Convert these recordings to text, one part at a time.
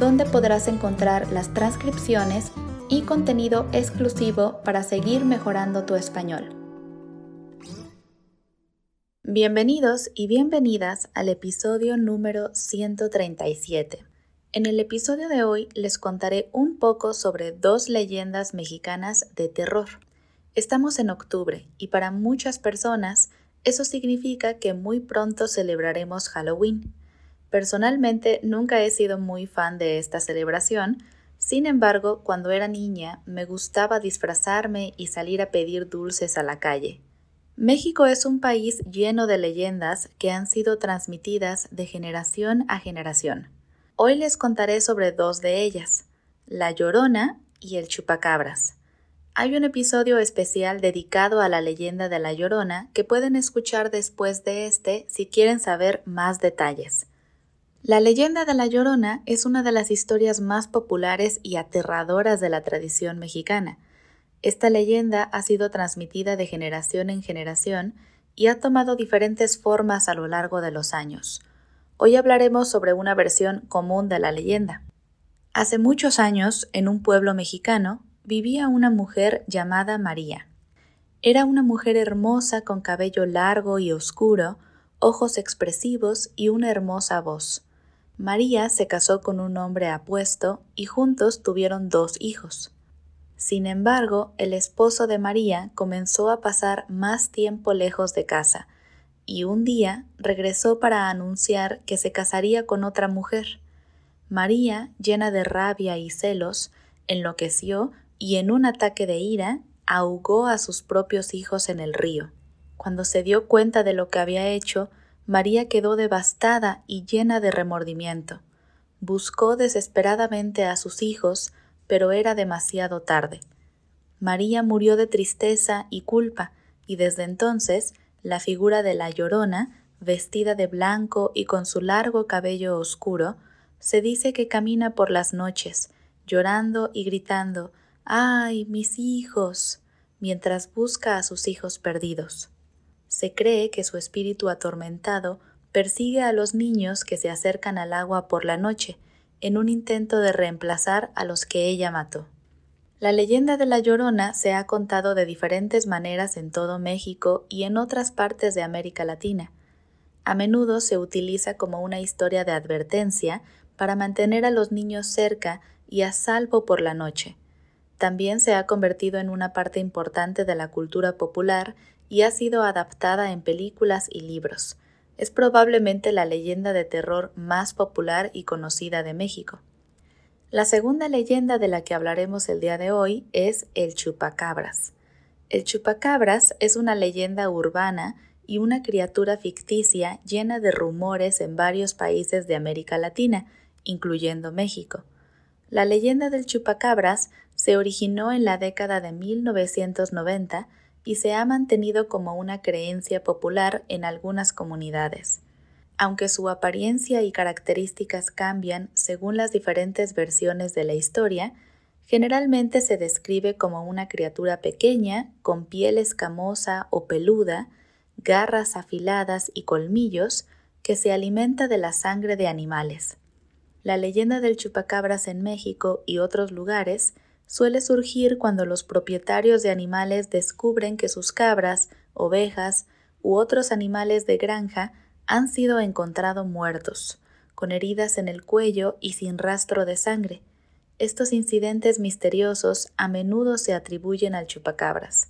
donde podrás encontrar las transcripciones y contenido exclusivo para seguir mejorando tu español. Bienvenidos y bienvenidas al episodio número 137. En el episodio de hoy les contaré un poco sobre dos leyendas mexicanas de terror. Estamos en octubre y para muchas personas eso significa que muy pronto celebraremos Halloween. Personalmente nunca he sido muy fan de esta celebración, sin embargo, cuando era niña me gustaba disfrazarme y salir a pedir dulces a la calle. México es un país lleno de leyendas que han sido transmitidas de generación a generación. Hoy les contaré sobre dos de ellas, La Llorona y el Chupacabras. Hay un episodio especial dedicado a la leyenda de La Llorona que pueden escuchar después de este si quieren saber más detalles. La leyenda de La Llorona es una de las historias más populares y aterradoras de la tradición mexicana. Esta leyenda ha sido transmitida de generación en generación y ha tomado diferentes formas a lo largo de los años. Hoy hablaremos sobre una versión común de la leyenda. Hace muchos años, en un pueblo mexicano, vivía una mujer llamada María. Era una mujer hermosa con cabello largo y oscuro, ojos expresivos y una hermosa voz. María se casó con un hombre apuesto y juntos tuvieron dos hijos. Sin embargo, el esposo de María comenzó a pasar más tiempo lejos de casa, y un día regresó para anunciar que se casaría con otra mujer. María, llena de rabia y celos, enloqueció y en un ataque de ira ahogó a sus propios hijos en el río. Cuando se dio cuenta de lo que había hecho, María quedó devastada y llena de remordimiento. Buscó desesperadamente a sus hijos, pero era demasiado tarde. María murió de tristeza y culpa, y desde entonces la figura de la llorona, vestida de blanco y con su largo cabello oscuro, se dice que camina por las noches, llorando y gritando ¡Ay, mis hijos! mientras busca a sus hijos perdidos. Se cree que su espíritu atormentado persigue a los niños que se acercan al agua por la noche, en un intento de reemplazar a los que ella mató. La leyenda de la Llorona se ha contado de diferentes maneras en todo México y en otras partes de América Latina. A menudo se utiliza como una historia de advertencia para mantener a los niños cerca y a salvo por la noche. También se ha convertido en una parte importante de la cultura popular y ha sido adaptada en películas y libros. Es probablemente la leyenda de terror más popular y conocida de México. La segunda leyenda de la que hablaremos el día de hoy es el chupacabras. El chupacabras es una leyenda urbana y una criatura ficticia llena de rumores en varios países de América Latina, incluyendo México. La leyenda del chupacabras se originó en la década de 1990 y se ha mantenido como una creencia popular en algunas comunidades. Aunque su apariencia y características cambian según las diferentes versiones de la historia, generalmente se describe como una criatura pequeña, con piel escamosa o peluda, garras afiladas y colmillos, que se alimenta de la sangre de animales. La leyenda del chupacabras en México y otros lugares suele surgir cuando los propietarios de animales descubren que sus cabras, ovejas u otros animales de granja han sido encontrados muertos, con heridas en el cuello y sin rastro de sangre. Estos incidentes misteriosos a menudo se atribuyen al chupacabras.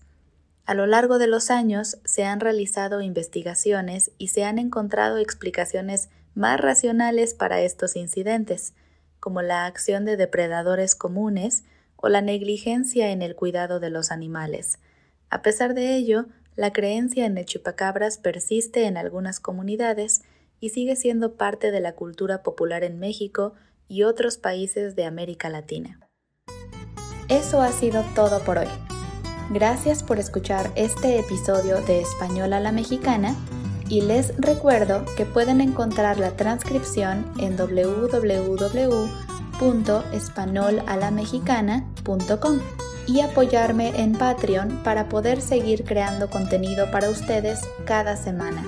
A lo largo de los años se han realizado investigaciones y se han encontrado explicaciones más racionales para estos incidentes, como la acción de depredadores comunes o la negligencia en el cuidado de los animales. A pesar de ello, la creencia en el chupacabras persiste en algunas comunidades y sigue siendo parte de la cultura popular en México y otros países de América Latina. Eso ha sido todo por hoy. Gracias por escuchar este episodio de Español a la Mexicana y les recuerdo que pueden encontrar la transcripción en www.espanolalamexicana.com y apoyarme en Patreon para poder seguir creando contenido para ustedes cada semana.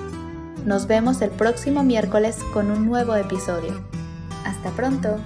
Nos vemos el próximo miércoles con un nuevo episodio. Hasta pronto.